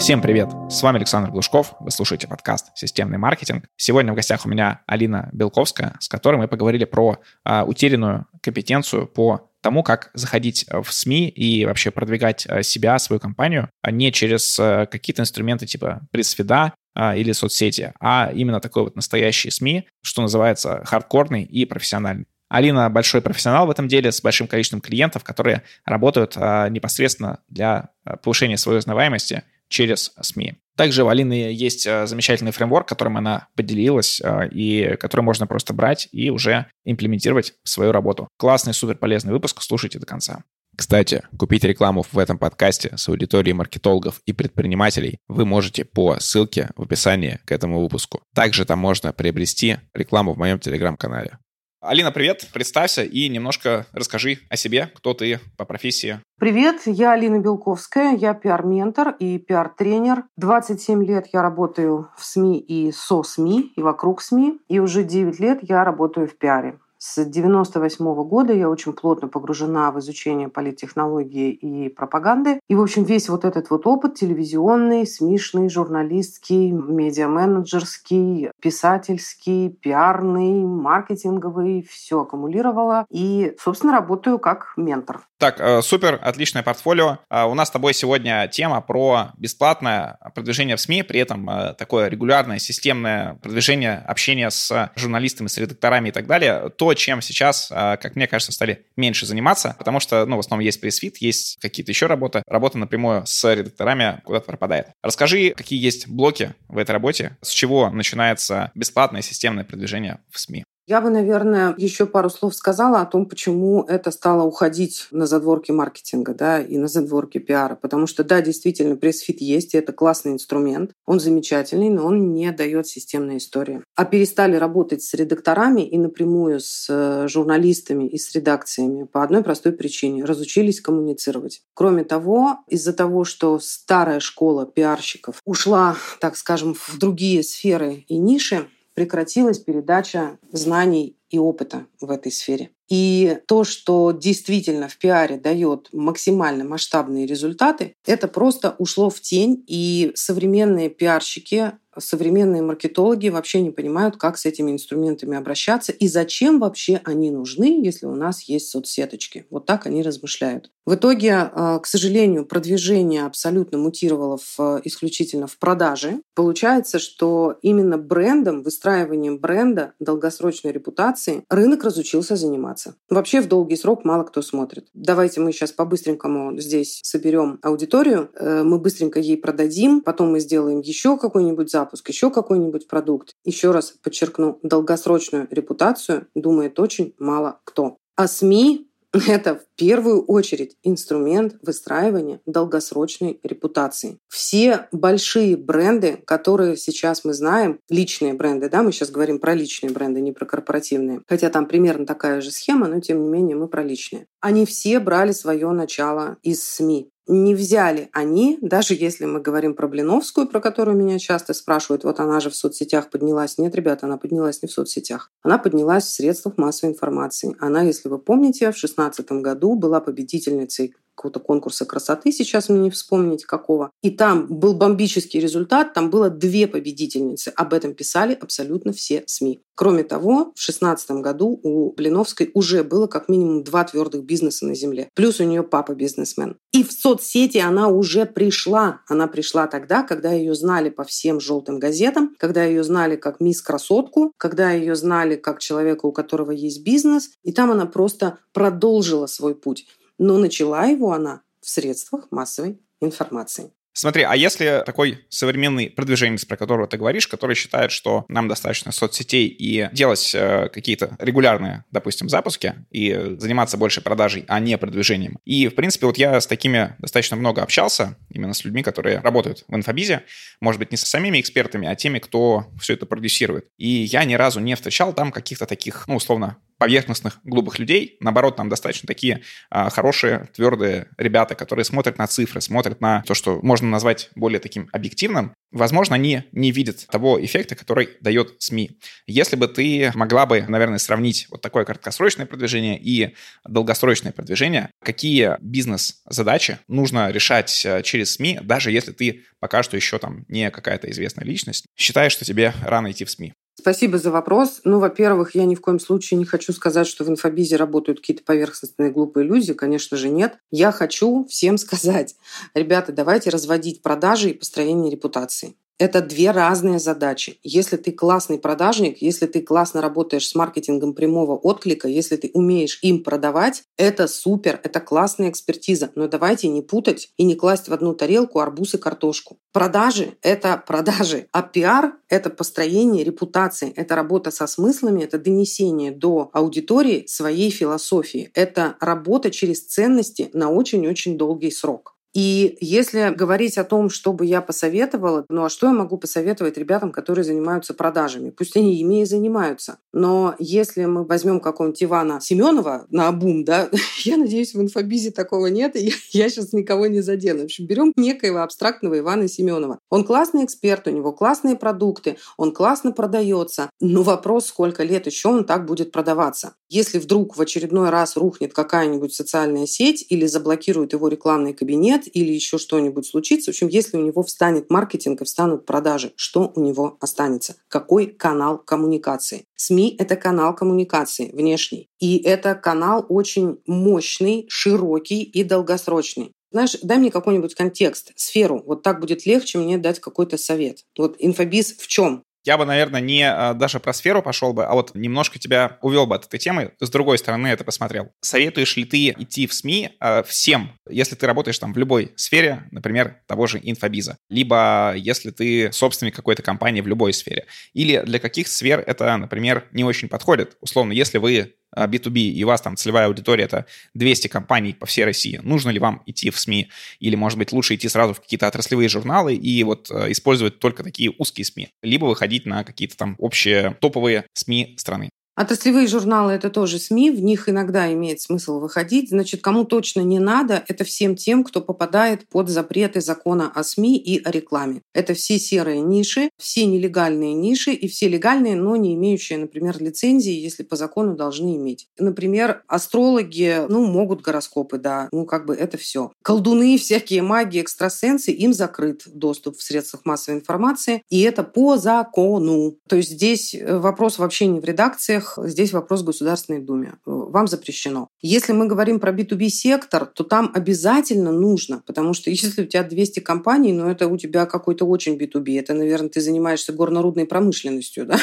Всем привет! С вами Александр Глушков, вы слушаете подкаст «Системный маркетинг». Сегодня в гостях у меня Алина Белковская, с которой мы поговорили про а, утерянную компетенцию по тому, как заходить в СМИ и вообще продвигать а, себя, свою компанию, а не через а, какие-то инструменты типа пресс-фида или соцсети, а именно такой вот настоящий СМИ, что называется хардкорный и профессиональный. Алина большой профессионал в этом деле с большим количеством клиентов, которые работают непосредственно для повышения своей узнаваемости через СМИ. Также у Алины есть э, замечательный фреймворк, которым она поделилась, э, и который можно просто брать и уже имплементировать в свою работу. Классный, супер полезный выпуск, слушайте до конца. Кстати, купить рекламу в этом подкасте с аудиторией маркетологов и предпринимателей вы можете по ссылке в описании к этому выпуску. Также там можно приобрести рекламу в моем телеграм-канале. Алина, привет, представься и немножко расскажи о себе, кто ты по профессии. Привет, я Алина Белковская, я пиар-ментор и пиар-тренер. 27 лет я работаю в СМИ и со СМИ, и вокруг СМИ, и уже 9 лет я работаю в пиаре. С 1998 -го года я очень плотно погружена в изучение политтехнологии и пропаганды. И, в общем, весь вот этот вот опыт телевизионный, смешный, журналистский, медиа-менеджерский, писательский, пиарный, маркетинговый, все аккумулировала. И, собственно, работаю как ментор. Так, э, супер, отличное портфолио. Э, у нас с тобой сегодня тема про бесплатное продвижение в СМИ, при этом э, такое регулярное, системное продвижение, общение с журналистами, с редакторами и так далее. То, чем сейчас, как мне кажется, стали меньше заниматься, потому что, ну, в основном есть пресс-фит, есть какие-то еще работы. Работа напрямую с редакторами куда-то пропадает. Расскажи, какие есть блоки в этой работе, с чего начинается бесплатное системное продвижение в СМИ. Я бы, наверное, еще пару слов сказала о том, почему это стало уходить на задворки маркетинга да, и на задворки пиара. Потому что, да, действительно, пресс-фит есть, и это классный инструмент. Он замечательный, но он не дает системной истории. А перестали работать с редакторами и напрямую с э, журналистами и с редакциями по одной простой причине. Разучились коммуницировать. Кроме того, из-за того, что старая школа пиарщиков ушла, так скажем, в другие сферы и ниши, прекратилась передача знаний и опыта в этой сфере. И то, что действительно в пиаре дает максимально масштабные результаты, это просто ушло в тень, и современные пиарщики современные маркетологи вообще не понимают, как с этими инструментами обращаться и зачем вообще они нужны, если у нас есть соцсеточки. Вот так они размышляют. В итоге, а, к сожалению, продвижение абсолютно мутировало в, исключительно в продаже. Получается, что именно брендом, выстраиванием бренда, долгосрочной репутации рынок разучился заниматься. Вообще в долгий срок мало кто смотрит. Давайте мы сейчас по-быстренькому здесь соберем аудиторию, э, мы быстренько ей продадим, потом мы сделаем еще какой-нибудь запуск, еще какой-нибудь продукт. Еще раз подчеркну, долгосрочную репутацию думает очень мало кто. А СМИ это в первую очередь инструмент выстраивания долгосрочной репутации. Все большие бренды, которые сейчас мы знаем, личные бренды, да, мы сейчас говорим про личные бренды, не про корпоративные, хотя там примерно такая же схема, но тем не менее мы про личные. Они все брали свое начало из СМИ не взяли они, даже если мы говорим про Блиновскую, про которую меня часто спрашивают, вот она же в соцсетях поднялась. Нет, ребята, она поднялась не в соцсетях. Она поднялась в средствах массовой информации. Она, если вы помните, в 2016 году была победительницей какого-то конкурса красоты, сейчас мне не вспомнить какого. И там был бомбический результат, там было две победительницы. Об этом писали абсолютно все СМИ. Кроме того, в 2016 году у Блиновской уже было как минимум два твердых бизнеса на земле. Плюс у нее папа бизнесмен. И в соцсети она уже пришла. Она пришла тогда, когда ее знали по всем желтым газетам, когда ее знали как мисс красотку, когда ее знали как человека, у которого есть бизнес. И там она просто продолжила свой путь но начала его она в средствах массовой информации. Смотри, а если такой современный продвиженец, про которого ты говоришь, который считает, что нам достаточно соцсетей и делать э, какие-то регулярные, допустим, запуски и заниматься больше продажей, а не продвижением. И, в принципе, вот я с такими достаточно много общался, именно с людьми, которые работают в инфобизе, может быть, не со самими экспертами, а теми, кто все это продюсирует. И я ни разу не встречал там каких-то таких, ну, условно, поверхностных, глупых людей. Наоборот, там достаточно такие а, хорошие, твердые ребята, которые смотрят на цифры, смотрят на то, что можно назвать более таким объективным. Возможно, они не видят того эффекта, который дает СМИ. Если бы ты могла бы, наверное, сравнить вот такое краткосрочное продвижение и долгосрочное продвижение, какие бизнес-задачи нужно решать э, через СМИ, даже если ты пока что еще там не какая-то известная личность, считаешь, что тебе рано идти в СМИ? Спасибо за вопрос. Ну, во-первых, я ни в коем случае не хочу сказать, что в инфобизе работают какие-то поверхностные глупые люди. Конечно же, нет. Я хочу всем сказать, ребята, давайте разводить продажи и построение репутации. Это две разные задачи. Если ты классный продажник, если ты классно работаешь с маркетингом прямого отклика, если ты умеешь им продавать, это супер, это классная экспертиза. Но давайте не путать и не класть в одну тарелку арбуз и картошку. Продажи – это продажи, а пиар – это построение репутации, это работа со смыслами, это донесение до аудитории своей философии, это работа через ценности на очень-очень долгий срок. И если говорить о том, что бы я посоветовала, ну а что я могу посоветовать ребятам, которые занимаются продажами? Пусть они ими и занимаются. Но если мы возьмем какого-нибудь Ивана Семенова на обум, да, я надеюсь, в инфобизе такого нет, и я сейчас никого не задену. В общем, берем некоего абстрактного Ивана Семенова. Он классный эксперт, у него классные продукты, он классно продается. Но вопрос, сколько лет еще он так будет продаваться. Если вдруг в очередной раз рухнет какая-нибудь социальная сеть или заблокирует его рекламный кабинет, нет или еще что-нибудь случится. В общем, если у него встанет маркетинг и встанут продажи, что у него останется? Какой канал коммуникации? СМИ – это канал коммуникации внешний. И это канал очень мощный, широкий и долгосрочный. Знаешь, дай мне какой-нибудь контекст, сферу. Вот так будет легче мне дать какой-то совет. Вот инфобиз в чем? Я бы, наверное, не а, даже про сферу пошел бы, а вот немножко тебя увел бы от этой темы, с другой стороны это посмотрел. Советуешь ли ты идти в СМИ э, всем, если ты работаешь там в любой сфере, например, того же инфобиза, либо если ты собственник какой-то компании в любой сфере, или для каких сфер это, например, не очень подходит? Условно, если вы B2B, а, и у вас там целевая аудитория это 200 компаний по всей России, нужно ли вам идти в СМИ? Или, может быть, лучше идти сразу в какие-то отраслевые журналы и вот э, использовать только такие узкие СМИ? Либо выходить на какие-то там общие топовые СМИ страны? Отраслевые журналы – это тоже СМИ, в них иногда имеет смысл выходить. Значит, кому точно не надо, это всем тем, кто попадает под запреты закона о СМИ и о рекламе. Это все серые ниши, все нелегальные ниши и все легальные, но не имеющие, например, лицензии, если по закону должны иметь. Например, астрологи, ну, могут гороскопы, да, ну, как бы это все. Колдуны, всякие маги, экстрасенсы, им закрыт доступ в средствах массовой информации, и это по закону. То есть здесь э, вопрос вообще не в редакциях, здесь вопрос в Государственной Думе. Вам запрещено. Если мы говорим про B2B сектор, то там обязательно нужно, потому что если у тебя 200 компаний, ну это у тебя какой-то очень B2B, это, наверное, ты занимаешься горнорудной промышленностью, да?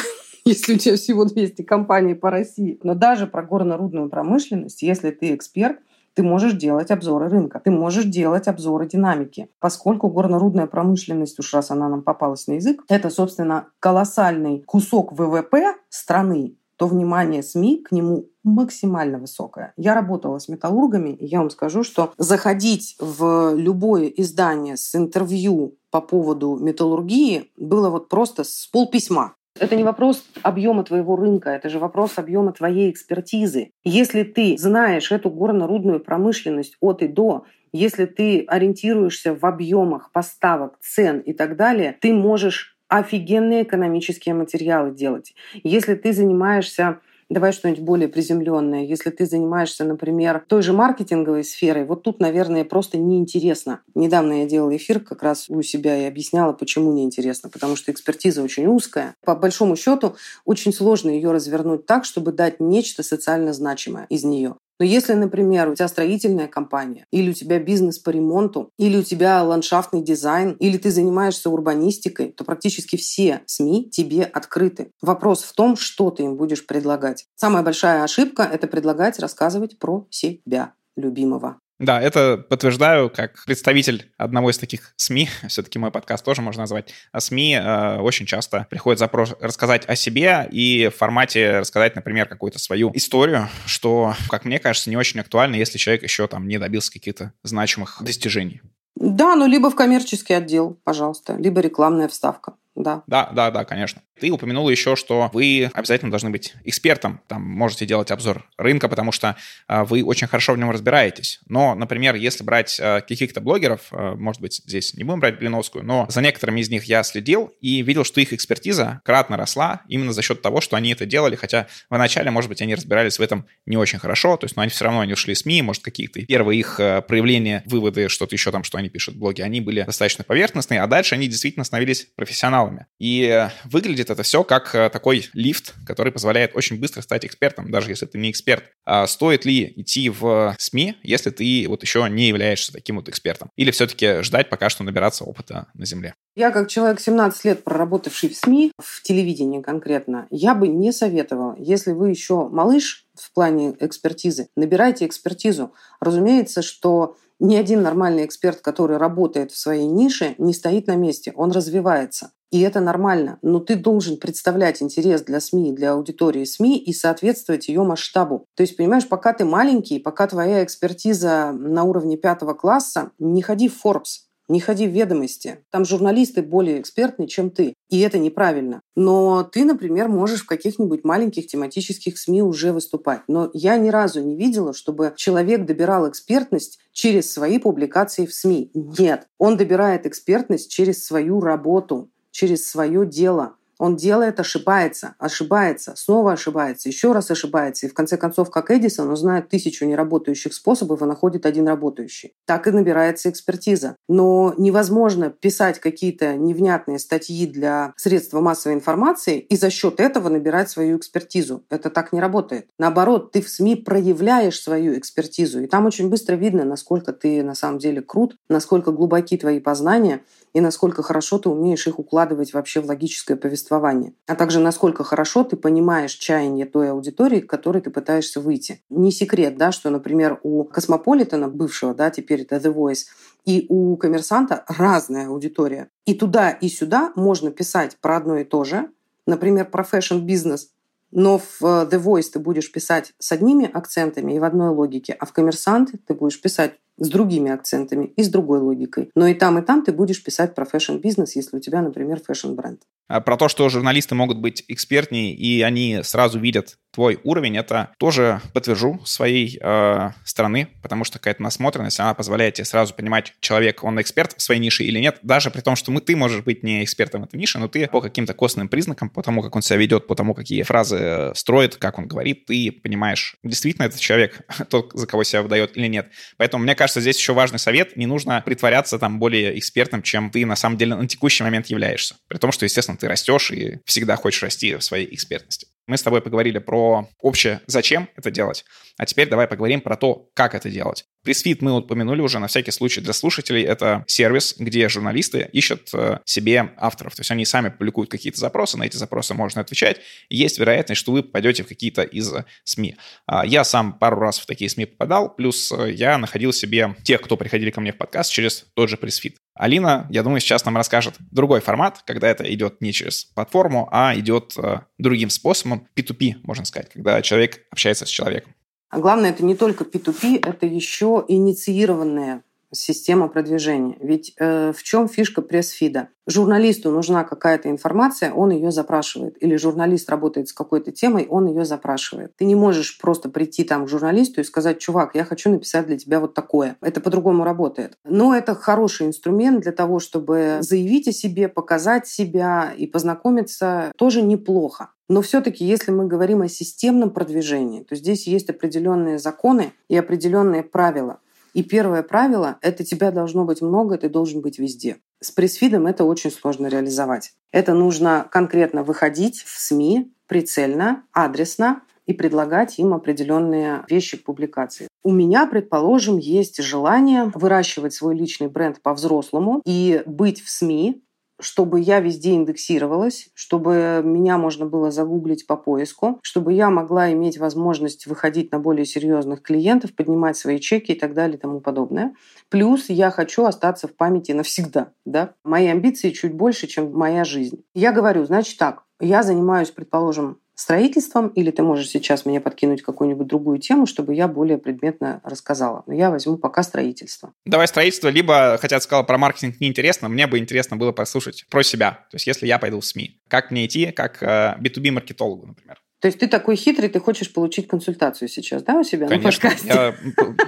если у тебя всего 200 компаний по России. Но даже про горнорудную промышленность, если ты эксперт, ты можешь делать обзоры рынка, ты можешь делать обзоры динамики. Поскольку горнорудная промышленность, уж раз она нам попалась на язык, это, собственно, колоссальный кусок ВВП страны, то внимание СМИ к нему максимально высокое. Я работала с металлургами, и я вам скажу, что заходить в любое издание с интервью по поводу металлургии было вот просто с полписьма. Это не вопрос объема твоего рынка, это же вопрос объема твоей экспертизы. Если ты знаешь эту горно-рудную промышленность от и до, если ты ориентируешься в объемах поставок, цен и так далее, ты можешь офигенные экономические материалы делать. Если ты занимаешься Давай что-нибудь более приземленное. Если ты занимаешься, например, той же маркетинговой сферой, вот тут, наверное, просто неинтересно. Недавно я делала эфир как раз у себя и объясняла, почему неинтересно. Потому что экспертиза очень узкая. По большому счету, очень сложно ее развернуть так, чтобы дать нечто социально значимое из нее. Но если, например, у тебя строительная компания, или у тебя бизнес по ремонту, или у тебя ландшафтный дизайн, или ты занимаешься урбанистикой, то практически все СМИ тебе открыты. Вопрос в том, что ты им будешь предлагать. Самая большая ошибка – это предлагать рассказывать про себя любимого. Да, это подтверждаю как представитель одного из таких СМИ, все-таки мой подкаст тоже можно назвать, а СМИ э, очень часто приходит запрос рассказать о себе и в формате рассказать, например, какую-то свою историю, что, как мне кажется, не очень актуально, если человек еще там не добился каких-то значимых достижений. Да, ну либо в коммерческий отдел, пожалуйста, либо рекламная вставка. Да. Да, да, да, конечно. Ты упомянул еще, что вы обязательно должны быть экспертом, там можете делать обзор рынка, потому что а, вы очень хорошо в нем разбираетесь. Но, например, если брать а, каких-то блогеров, а, может быть, здесь не будем брать Блиновскую, но за некоторыми из них я следил и видел, что их экспертиза кратно росла именно за счет того, что они это делали, хотя вначале, может быть, они разбирались в этом не очень хорошо, то есть, но они все равно они ушли в СМИ, может, какие-то первые их проявления, выводы, что-то еще там, что они пишут в блоге, они были достаточно поверхностные, а дальше они действительно становились профессионалами. И выглядит это все как такой лифт, который позволяет очень быстро стать экспертом, даже если ты не эксперт. А стоит ли идти в СМИ, если ты вот еще не являешься таким вот экспертом? Или все-таки ждать пока что набираться опыта на земле? Я, как человек 17 лет проработавший в СМИ, в телевидении конкретно, я бы не советовала, если вы еще малыш в плане экспертизы, набирайте экспертизу. Разумеется, что ни один нормальный эксперт, который работает в своей нише, не стоит на месте, он развивается. И это нормально. Но ты должен представлять интерес для СМИ, для аудитории СМИ и соответствовать ее масштабу. То есть, понимаешь, пока ты маленький, пока твоя экспертиза на уровне пятого класса, не ходи в Forbes, не ходи в ведомости. Там журналисты более экспертные, чем ты. И это неправильно. Но ты, например, можешь в каких-нибудь маленьких тематических СМИ уже выступать. Но я ни разу не видела, чтобы человек добирал экспертность через свои публикации в СМИ. Нет. Он добирает экспертность через свою работу через свое дело. Он делает, ошибается, ошибается, снова ошибается, еще раз ошибается. И в конце концов, как Эдисон, он знает тысячу неработающих способов и находит один работающий. Так и набирается экспертиза. Но невозможно писать какие-то невнятные статьи для средств массовой информации и за счет этого набирать свою экспертизу. Это так не работает. Наоборот, ты в СМИ проявляешь свою экспертизу. И там очень быстро видно, насколько ты на самом деле крут, насколько глубоки твои познания и насколько хорошо ты умеешь их укладывать вообще в логическое повествование, а также насколько хорошо ты понимаешь чаяние той аудитории, к которой ты пытаешься выйти. Не секрет, да, что, например, у Космополитена, бывшего, да, теперь это The Voice, и у коммерсанта разная аудитория. И туда, и сюда можно писать про одно и то же, например, про фэшн-бизнес, но в э, The Voice ты будешь писать с одними акцентами и в одной логике, а в коммерсант ты будешь писать с другими акцентами и с другой логикой. Но и там, и там ты будешь писать про фэшн-бизнес, если у тебя, например, фэшн-бренд. А про то, что журналисты могут быть экспертнее, и они сразу видят твой уровень, это тоже подтвержу своей э, стороны, потому что какая-то насмотренность, она позволяет тебе сразу понимать, человек, он эксперт в своей нише или нет, даже при том, что мы, ты можешь быть не экспертом в этой нише, но ты по каким-то костным признакам, по тому, как он себя ведет, по тому, какие фразы строит, как он говорит, ты понимаешь, действительно этот человек тот, за кого себя выдает или нет. Поэтому, мне кажется, здесь еще важный совет, не нужно притворяться там более экспертом, чем ты на самом деле на текущий момент являешься. При том, что, естественно, ты растешь и всегда хочешь расти в своей экспертности. Мы с тобой поговорили про общее, зачем это делать, а теперь давай поговорим про то, как это делать. Пресфит мы упомянули уже на всякий случай для слушателей. Это сервис, где журналисты ищут э, себе авторов. То есть они сами публикуют какие-то запросы, на эти запросы можно отвечать. Есть вероятность, что вы попадете в какие-то из СМИ. А, я сам пару раз в такие СМИ попадал, плюс э, я находил себе тех, кто приходили ко мне в подкаст через тот же пресфит. Алина, я думаю, сейчас нам расскажет другой формат, когда это идет не через платформу, а идет э, другим способом, P2P, можно сказать, когда человек общается с человеком. А главное, это не только P2P, это еще инициированная система продвижения. Ведь э, в чем фишка пресс-фида? Журналисту нужна какая-то информация, он ее запрашивает. Или журналист работает с какой-то темой, он ее запрашивает. Ты не можешь просто прийти там к журналисту и сказать, чувак, я хочу написать для тебя вот такое. Это по-другому работает. Но это хороший инструмент для того, чтобы заявить о себе, показать себя и познакомиться тоже неплохо. Но все-таки, если мы говорим о системном продвижении, то здесь есть определенные законы и определенные правила. И первое правило – это тебя должно быть много, ты должен быть везде. С пресс-фидом это очень сложно реализовать. Это нужно конкретно выходить в СМИ прицельно, адресно и предлагать им определенные вещи публикации. У меня, предположим, есть желание выращивать свой личный бренд по-взрослому и быть в СМИ, чтобы я везде индексировалась, чтобы меня можно было загуглить по поиску, чтобы я могла иметь возможность выходить на более серьезных клиентов, поднимать свои чеки и так далее и тому подобное. Плюс я хочу остаться в памяти навсегда. Да? Мои амбиции чуть больше, чем моя жизнь. Я говорю, значит так, я занимаюсь, предположим, строительством, или ты можешь сейчас мне подкинуть какую-нибудь другую тему, чтобы я более предметно рассказала. Но я возьму пока строительство. Давай строительство, либо, хотя ты сказала про маркетинг неинтересно, мне бы интересно было послушать про себя. То есть если я пойду в СМИ, как мне идти, как B2B-маркетологу, э, например. То есть ты такой хитрый, ты хочешь получить консультацию сейчас, да, у себя Конечно. на подкасте? Я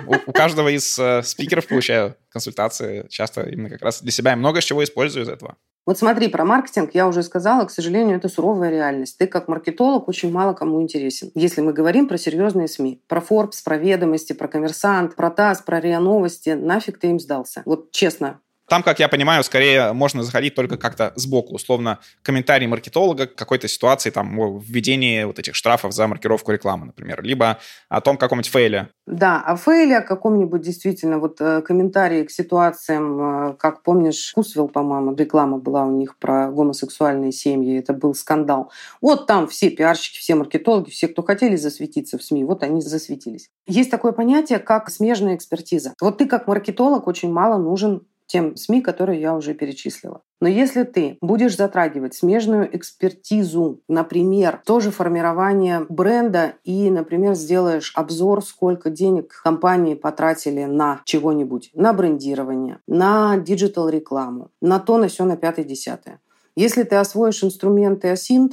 у, у каждого из э, спикеров получаю консультации, часто именно как раз для себя, и много чего использую из этого. Вот смотри, про маркетинг я уже сказала, к сожалению, это суровая реальность. Ты как маркетолог очень мало кому интересен. Если мы говорим про серьезные СМИ, про Forbes, про ведомости, про коммерсант, про ТАСС, про РИА Новости, нафиг ты им сдался? Вот честно, там, как я понимаю, скорее можно заходить только как-то сбоку, условно, комментарий маркетолога к какой-то ситуации, там, введении вот этих штрафов за маркировку рекламы, например, либо о том каком-нибудь фейле. Да, о фейле, о каком-нибудь действительно вот э, комментарии к ситуациям, э, как помнишь, ВкусВилл, по-моему, реклама была у них про гомосексуальные семьи, это был скандал. Вот там все пиарщики, все маркетологи, все, кто хотели засветиться в СМИ, вот они засветились. Есть такое понятие, как смежная экспертиза. Вот ты как маркетолог очень мало нужен тем СМИ, которые я уже перечислила. Но если ты будешь затрагивать смежную экспертизу, например, тоже формирование бренда и, например, сделаешь обзор, сколько денег компании потратили на чего-нибудь, на брендирование, на диджитал-рекламу, на то, на все, на пятое, десятое. Если ты освоишь инструменты OSINT,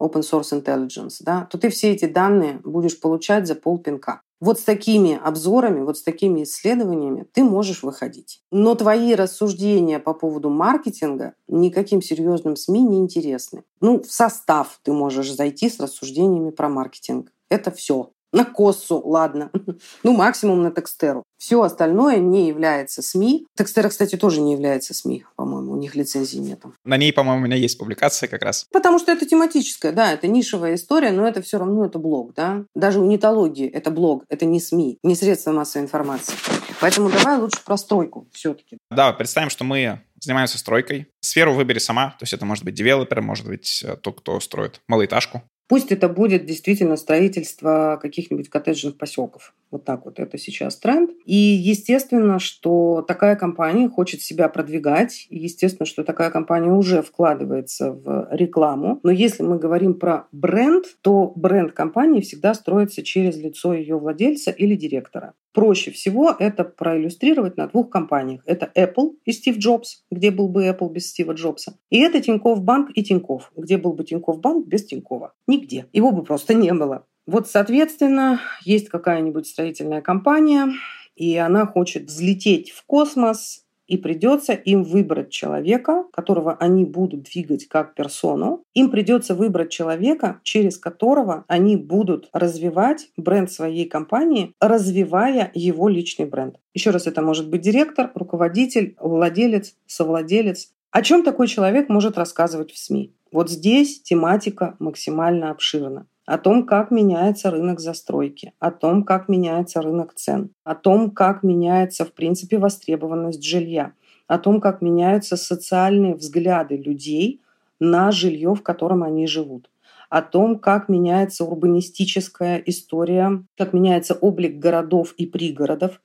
Open Source Intelligence, да, то ты все эти данные будешь получать за полпинка. Вот с такими обзорами, вот с такими исследованиями ты можешь выходить. Но твои рассуждения по поводу маркетинга никаким серьезным СМИ не интересны. Ну, в состав ты можешь зайти с рассуждениями про маркетинг. Это все на Коссу, ладно. ну, максимум на Текстеру. Все остальное не является СМИ. Текстера, кстати, тоже не является СМИ, по-моему. У них лицензии нет. На ней, по-моему, у меня есть публикация как раз. Потому что это тематическая, да, это нишевая история, но это все равно это блог, да. Даже у нетологии это блог, это не СМИ, не средства массовой информации. Поэтому давай лучше про стройку все-таки. Да, представим, что мы занимаемся стройкой. Сферу выбери сама, то есть это может быть девелопер, может быть э, тот, кто строит малоэтажку. Пусть это будет действительно строительство каких-нибудь коттеджных поселков. Вот так вот это сейчас тренд. И естественно, что такая компания хочет себя продвигать. И естественно, что такая компания уже вкладывается в рекламу. Но если мы говорим про бренд, то бренд компании всегда строится через лицо ее владельца или директора. Проще всего это проиллюстрировать на двух компаниях. Это Apple и Стив Джобс, где был бы Apple без Стива Джобса. И это Тинькофф Банк и Тинькофф, где был бы Тинькофф Банк без Тинькова. Нигде. Его бы просто не было. Вот, соответственно, есть какая-нибудь строительная компания, и она хочет взлететь в космос и придется им выбрать человека, которого они будут двигать как персону. Им придется выбрать человека, через которого они будут развивать бренд своей компании, развивая его личный бренд. Еще раз, это может быть директор, руководитель, владелец, совладелец. О чем такой человек может рассказывать в СМИ? Вот здесь тематика максимально обширна о том, как меняется рынок застройки, о том, как меняется рынок цен, о том, как меняется, в принципе, востребованность жилья, о том, как меняются социальные взгляды людей на жилье, в котором они живут о том, как меняется урбанистическая история, как меняется облик городов и пригородов,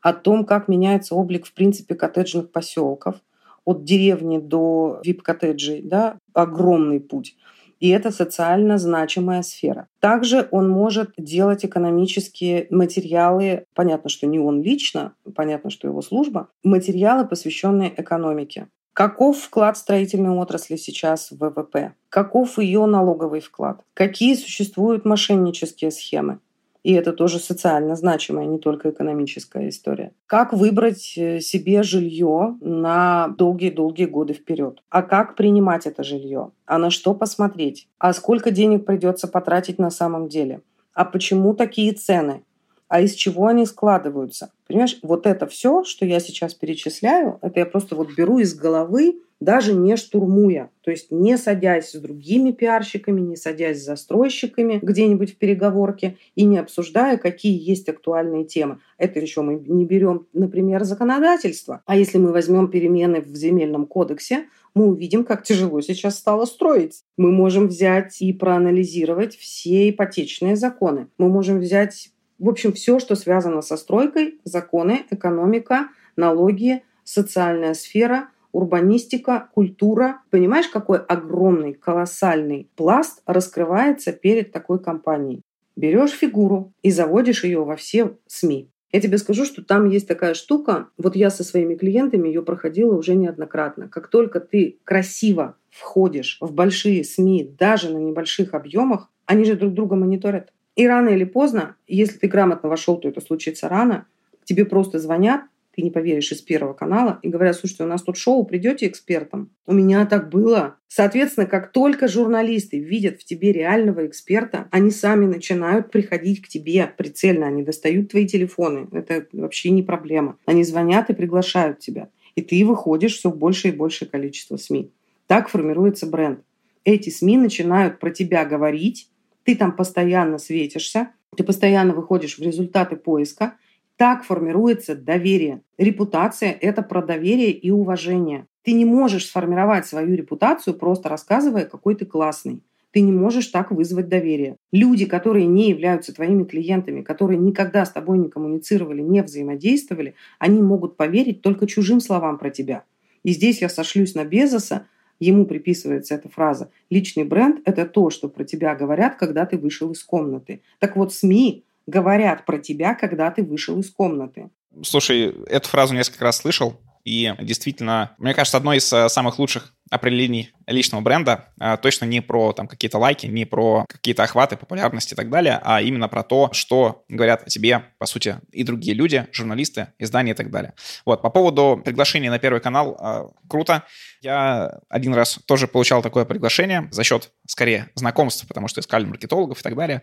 о том, как меняется облик, в принципе, коттеджных поселков, от деревни до вип-коттеджей, да, огромный путь и это социально значимая сфера. Также он может делать экономические материалы, понятно, что не он лично, понятно, что его служба, материалы, посвященные экономике. Каков вклад строительной отрасли сейчас в ВВП? Каков ее налоговый вклад? Какие существуют мошеннические схемы? И это тоже социально значимая, не только экономическая история. Как выбрать э, себе жилье на долгие-долгие годы вперед? А как принимать это жилье? А на что посмотреть? А сколько денег придется потратить на самом деле? А почему такие цены? А из чего они складываются. Понимаешь, вот это все, что я сейчас перечисляю, это я просто вот беру из головы, даже не штурмуя, то есть не садясь с другими пиарщиками, не садясь с застройщиками где-нибудь в переговорке и не обсуждая, какие есть актуальные темы. Это еще мы не берем, например, законодательство. А если мы возьмем перемены в земельном кодексе, мы увидим, как тяжело сейчас стало строить. Мы можем взять и проанализировать все ипотечные законы. Мы можем взять в общем, все, что связано со стройкой, законы, экономика, налоги, социальная сфера, урбанистика, культура. Понимаешь, какой огромный, колоссальный пласт раскрывается перед такой компанией. Берешь фигуру и заводишь ее во все СМИ. Я тебе скажу, что там есть такая штука, вот я со своими клиентами ее проходила уже неоднократно. Как только ты красиво входишь в большие СМИ, даже на небольших объемах, они же друг друга мониторят. И рано или поздно, если ты грамотно вошел, то это случится рано, тебе просто звонят, ты не поверишь, из Первого канала, и говорят, слушайте, у нас тут шоу, придете экспертом? У меня так было. Соответственно, как только журналисты видят в тебе реального эксперта, они сами начинают приходить к тебе прицельно, они достают твои телефоны. Это вообще не проблема. Они звонят и приглашают тебя. И ты выходишь все в большее и большее количество СМИ. Так формируется бренд. Эти СМИ начинают про тебя говорить, ты там постоянно светишься, ты постоянно выходишь в результаты поиска, так формируется доверие. Репутация – это про доверие и уважение. Ты не можешь сформировать свою репутацию, просто рассказывая, какой ты классный. Ты не можешь так вызвать доверие. Люди, которые не являются твоими клиентами, которые никогда с тобой не коммуницировали, не взаимодействовали, они могут поверить только чужим словам про тебя. И здесь я сошлюсь на Безоса, ему приписывается эта фраза. Личный бренд – это то, что про тебя говорят, когда ты вышел из комнаты. Так вот, СМИ говорят про тебя, когда ты вышел из комнаты. Слушай, эту фразу несколько раз слышал, и действительно, мне кажется, одной из э, самых лучших определений личного бренда э, точно не про там какие-то лайки, не про какие-то охваты, популярности и так далее, а именно про то, что говорят о тебе, по сути, и другие люди, журналисты, издания и так далее. Вот, по поводу приглашения на Первый канал, э, круто. Я один раз тоже получал такое приглашение за счет, скорее, знакомств, потому что искали маркетологов и так далее.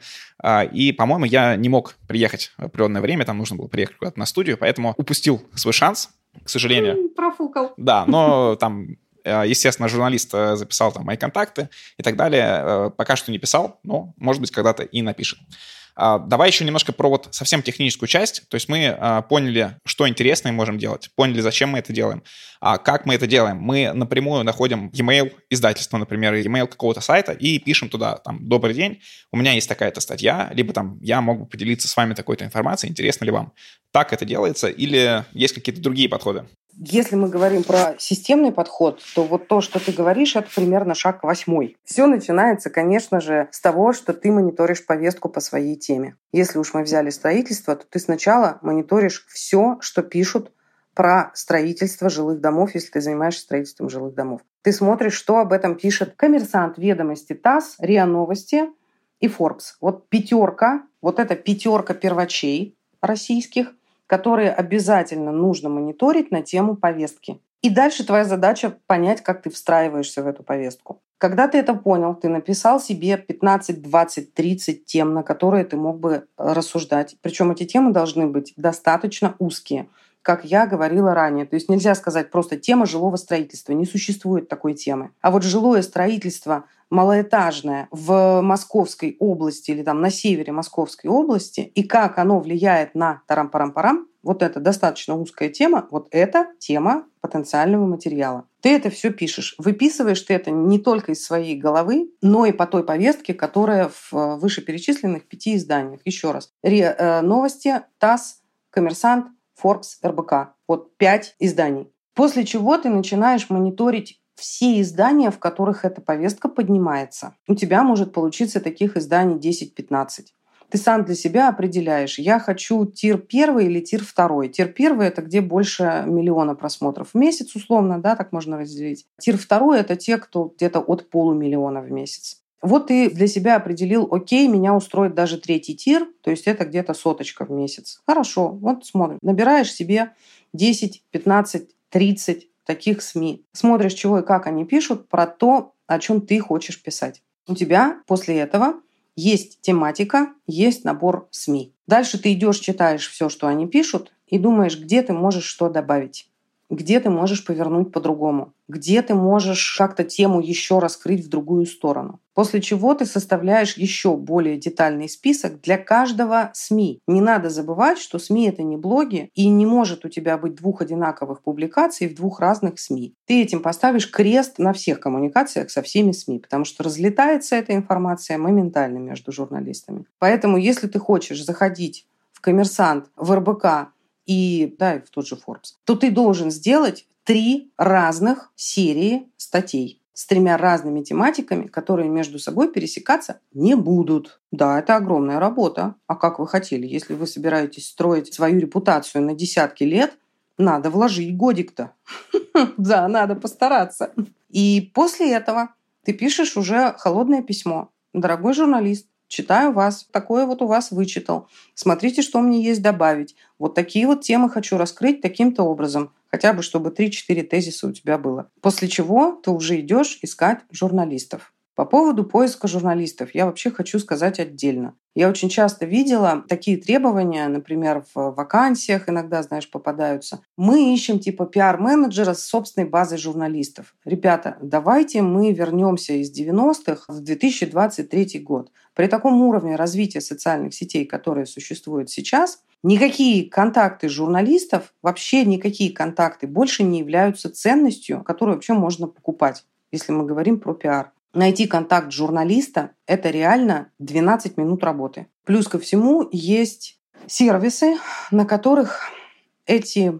И, по-моему, я не мог приехать в определенное время, там нужно было приехать куда-то на студию, поэтому упустил свой шанс, к сожалению. Профукал. Да, но там естественно, журналист э, записал там мои контакты и так далее. Э, пока что не писал, но, может быть, когда-то и напишет. А, давай еще немножко про вот совсем техническую часть. То есть мы поняли, что интересное можем делать, поняли, зачем мы это делаем, а как мы это делаем. Мы напрямую находим e-mail издательства, например, e-mail какого-то сайта и пишем туда, там, добрый день, у меня есть такая-то статья, либо там я могу поделиться с вами такой-то информацией, интересно ли вам. Так это делается или есть какие-то другие подходы? Если мы говорим про системный подход, то вот то, что ты говоришь, это примерно шаг восьмой. Все начинается, конечно же, с того, что ты мониторишь повестку по своей теме. Если уж мы взяли строительство, то ты сначала мониторишь все, что пишут про строительство жилых домов, если ты занимаешься строительством жилых домов. Ты смотришь, что об этом пишет коммерсант, ведомости, ТАСС, РИА Новости и Forbes. Вот пятерка, вот эта пятерка первачей российских – которые обязательно нужно мониторить на тему повестки. И дальше твоя задача понять, как ты встраиваешься в эту повестку. Когда ты это понял, ты написал себе 15, 20, 30 тем, на которые ты мог бы рассуждать. Причем эти темы должны быть достаточно узкие как я говорила ранее. То есть нельзя сказать просто тема жилого строительства. Не существует такой темы. А вот жилое строительство малоэтажное в Московской области или там на севере Московской области и как оно влияет на тарам-парам-парам, вот это достаточно узкая тема, вот это тема потенциального материала. Ты это все пишешь. Выписываешь ты это не только из своей головы, но и по той повестке, которая в вышеперечисленных пяти изданиях. Еще раз. РИА э, Новости, ТАСС, Коммерсант, Forbes, РБК. Вот пять изданий. После чего ты начинаешь мониторить все издания, в которых эта повестка поднимается. У тебя может получиться таких изданий 10-15. Ты сам для себя определяешь, я хочу тир первый или тир второй. Тир первый – это где больше миллиона просмотров в месяц, условно, да, так можно разделить. Тир второй – это те, кто где-то от полумиллиона в месяц. Вот ты для себя определил, окей, меня устроит даже третий тир, то есть это где-то соточка в месяц. Хорошо, вот смотрим. Набираешь себе 10, 15, 30 таких СМИ. Смотришь, чего и как они пишут про то, о чем ты хочешь писать. У тебя после этого есть тематика, есть набор СМИ. Дальше ты идешь, читаешь все, что они пишут, и думаешь, где ты можешь что добавить где ты можешь повернуть по-другому, где ты можешь как-то тему еще раскрыть в другую сторону. После чего ты составляешь еще более детальный список для каждого СМИ. Не надо забывать, что СМИ это не блоги, и не может у тебя быть двух одинаковых публикаций в двух разных СМИ. Ты этим поставишь крест на всех коммуникациях со всеми СМИ, потому что разлетается эта информация моментально между журналистами. Поэтому, если ты хочешь заходить в коммерсант, в РБК и да, в тот же Forbes, то ты должен сделать три разных серии статей с тремя разными тематиками, которые между собой пересекаться не будут. Да, это огромная работа. А как вы хотели? Если вы собираетесь строить свою репутацию на десятки лет, надо вложить годик-то. Да, надо постараться. И после этого ты пишешь уже холодное письмо. Дорогой журналист, читаю вас, такое вот у вас вычитал. Смотрите, что мне есть добавить. Вот такие вот темы хочу раскрыть таким-то образом хотя бы чтобы 3-4 тезиса у тебя было. После чего ты уже идешь искать журналистов. По поводу поиска журналистов я вообще хочу сказать отдельно. Я очень часто видела такие требования, например, в вакансиях иногда, знаешь, попадаются. Мы ищем типа пиар-менеджера с собственной базой журналистов. Ребята, давайте мы вернемся из 90-х в 2023 год. При таком уровне развития социальных сетей, которые существуют сейчас, никакие контакты журналистов, вообще никакие контакты больше не являются ценностью, которую вообще можно покупать, если мы говорим про пиар найти контакт журналиста – это реально 12 минут работы. Плюс ко всему есть сервисы, на которых эти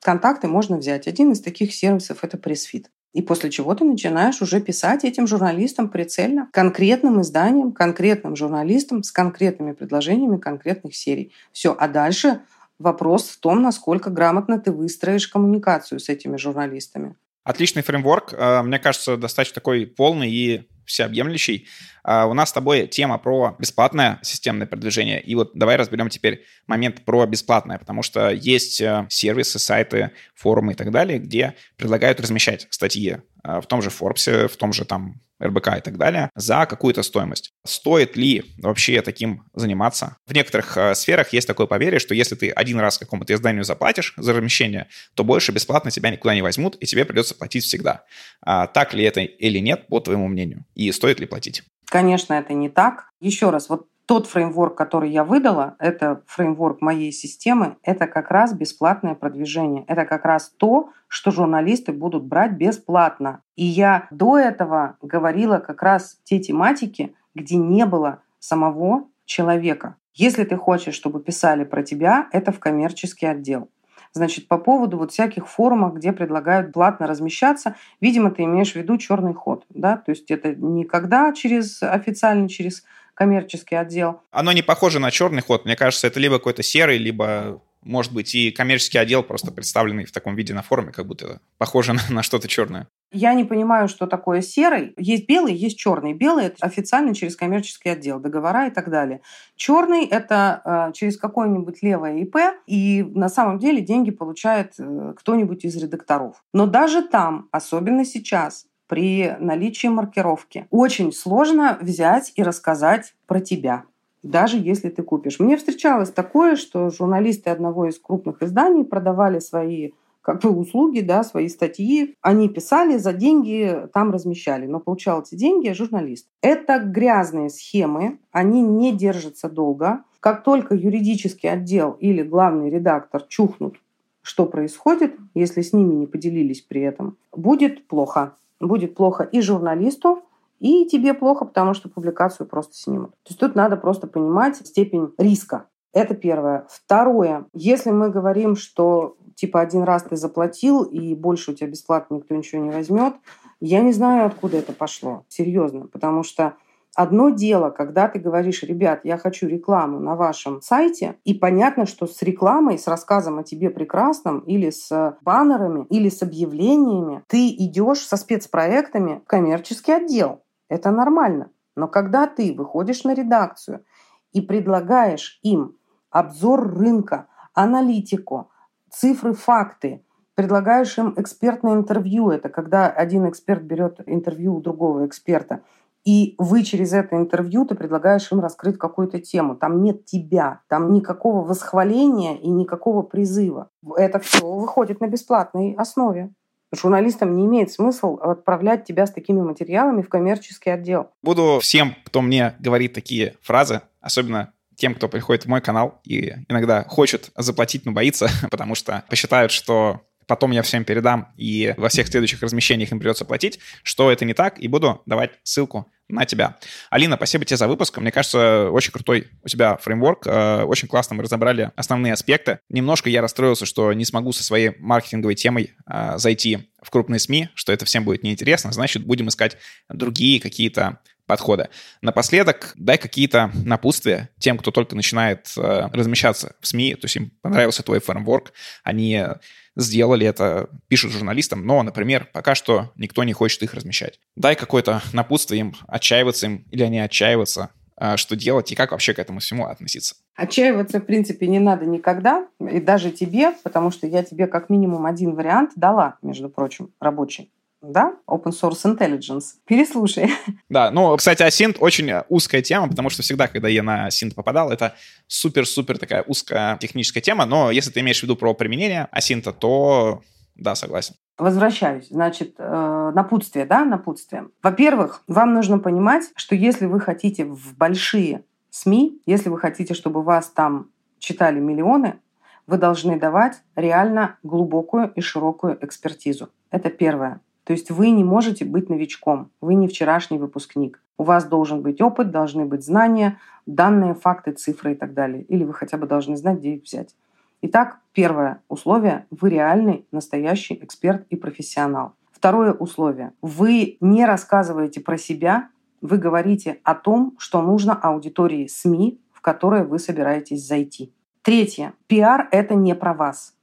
контакты можно взять. Один из таких сервисов – это PressFit. И после чего ты начинаешь уже писать этим журналистам прицельно, конкретным изданиям, конкретным журналистам с конкретными предложениями конкретных серий. Все. А дальше вопрос в том, насколько грамотно ты выстроишь коммуникацию с этими журналистами. Отличный фреймворк, э, мне кажется, достаточно такой полный и всеобъемлющий. А, у нас с тобой тема про бесплатное системное продвижение. И вот давай разберем теперь момент про бесплатное, потому что есть э, сервисы, сайты, форумы и так далее, где предлагают размещать статьи э, в том же Forbes, в том же там РБК и так далее, за какую-то стоимость. Стоит ли вообще таким заниматься? В некоторых э, сферах есть такое поверье, что если ты один раз какому-то изданию заплатишь за размещение, то больше бесплатно тебя никуда не возьмут, и тебе придется платить всегда. А так ли это или нет, по твоему мнению? И стоит ли платить? Конечно, это не так. Еще раз, вот тот фреймворк, который я выдала, это фреймворк моей системы, это как раз бесплатное продвижение. Это как раз то, что журналисты будут брать бесплатно. И я до этого говорила как раз те тематики, где не было самого человека. Если ты хочешь, чтобы писали про тебя, это в коммерческий отдел. Значит, по поводу вот всяких форумов, где предлагают платно размещаться, видимо, ты имеешь в виду черный ход, да, то есть это никогда через официально через коммерческий отдел. Оно не похоже на черный ход. Мне кажется, это либо какой-то серый, либо может быть, и коммерческий отдел просто представленный в таком виде на форуме, как будто похоже на, на что-то черное. Я не понимаю, что такое серый. Есть белый, есть черный. Белый это официально через коммерческий отдел, договора и так далее. Черный это э, через какое-нибудь левое ИП, и на самом деле деньги получает э, кто-нибудь из редакторов. Но даже там, особенно сейчас, при наличии маркировки. Очень сложно взять и рассказать про тебя даже если ты купишь. Мне встречалось такое, что журналисты одного из крупных изданий продавали свои как бы услуги, да, свои статьи. Они писали, за деньги там размещали, но получал эти деньги журналист. Это грязные схемы, они не держатся долго. Как только юридический отдел или главный редактор чухнут, что происходит, если с ними не поделились при этом, будет плохо будет плохо и журналисту, и тебе плохо, потому что публикацию просто снимут. То есть тут надо просто понимать степень риска. Это первое. Второе. Если мы говорим, что типа один раз ты заплатил, и больше у тебя бесплатно никто ничего не возьмет, я не знаю, откуда это пошло. Серьезно. Потому что Одно дело, когда ты говоришь, ребят, я хочу рекламу на вашем сайте, и понятно, что с рекламой, с рассказом о тебе прекрасном, или с баннерами, или с объявлениями, ты идешь со спецпроектами в коммерческий отдел. Это нормально. Но когда ты выходишь на редакцию и предлагаешь им обзор рынка, аналитику, цифры, факты, предлагаешь им экспертное интервью, это когда один эксперт берет интервью у другого эксперта – и вы через это интервью, ты предлагаешь им раскрыть какую-то тему. Там нет тебя, там никакого восхваления и никакого призыва. Это все выходит на бесплатной основе. Журналистам не имеет смысл отправлять тебя с такими материалами в коммерческий отдел. Буду всем, кто мне говорит такие фразы, особенно тем, кто приходит в мой канал и иногда хочет заплатить, но боится, потому что посчитают, что потом я всем передам, и во всех следующих размещениях им придется платить, что это не так, и буду давать ссылку на тебя. Алина, спасибо тебе за выпуск. Мне кажется, очень крутой у тебя фреймворк. Э, очень классно мы разобрали основные аспекты. Немножко я расстроился, что не смогу со своей маркетинговой темой э, зайти в крупные СМИ, что это всем будет неинтересно. Значит, будем искать другие какие-то подхода. Напоследок, дай какие-то напутствия тем, кто только начинает э, размещаться в СМИ, то есть им понравился твой фреймворк, они сделали это, пишут журналистам, но, например, пока что никто не хочет их размещать. Дай какое-то напутствие им, отчаиваться им или не отчаиваться, а, что делать и как вообще к этому всему относиться. Отчаиваться, в принципе, не надо никогда, и даже тебе, потому что я тебе как минимум один вариант дала, между прочим, рабочий да, Open Source Intelligence. Переслушай. Да, ну, кстати, асинт очень узкая тема, потому что всегда, когда я на асинт попадал, это супер-супер такая узкая техническая тема, но если ты имеешь в виду про применение асинта, то да, согласен. Возвращаюсь. Значит, э, напутствие, да, напутствие. Во-первых, вам нужно понимать, что если вы хотите в большие СМИ, если вы хотите, чтобы вас там читали миллионы, вы должны давать реально глубокую и широкую экспертизу. Это первое. То есть вы не можете быть новичком, вы не вчерашний выпускник. У вас должен быть опыт, должны быть знания, данные, факты, цифры и так далее. Или вы хотя бы должны знать, где их взять. Итак, первое условие – вы реальный, настоящий эксперт и профессионал. Второе условие – вы не рассказываете про себя, вы говорите о том, что нужно аудитории СМИ, в которые вы собираетесь зайти. Третье. Пиар – это не про вас.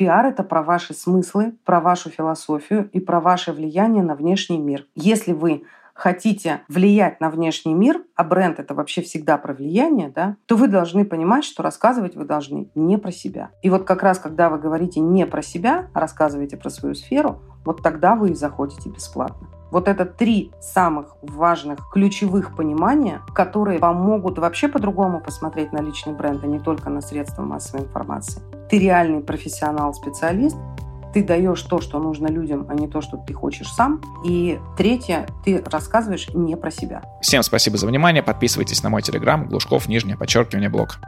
Пиар – это про ваши смыслы, про вашу философию и про ваше влияние на внешний мир. Если вы хотите влиять на внешний мир, а бренд это вообще всегда про влияние, да, то вы должны понимать, что рассказывать вы должны не про себя. И вот как раз, когда вы говорите не про себя, а рассказываете про свою сферу, вот тогда вы и заходите бесплатно. Вот это три самых важных ключевых понимания, которые помогут вообще по-другому посмотреть на личный бренд, а не только на средства массовой информации. Ты реальный профессионал-специалист, ты даешь то, что нужно людям, а не то, что ты хочешь сам. И третье, ты рассказываешь не про себя. Всем спасибо за внимание. Подписывайтесь на мой телеграм, Глушков, нижнее подчеркивание, блог.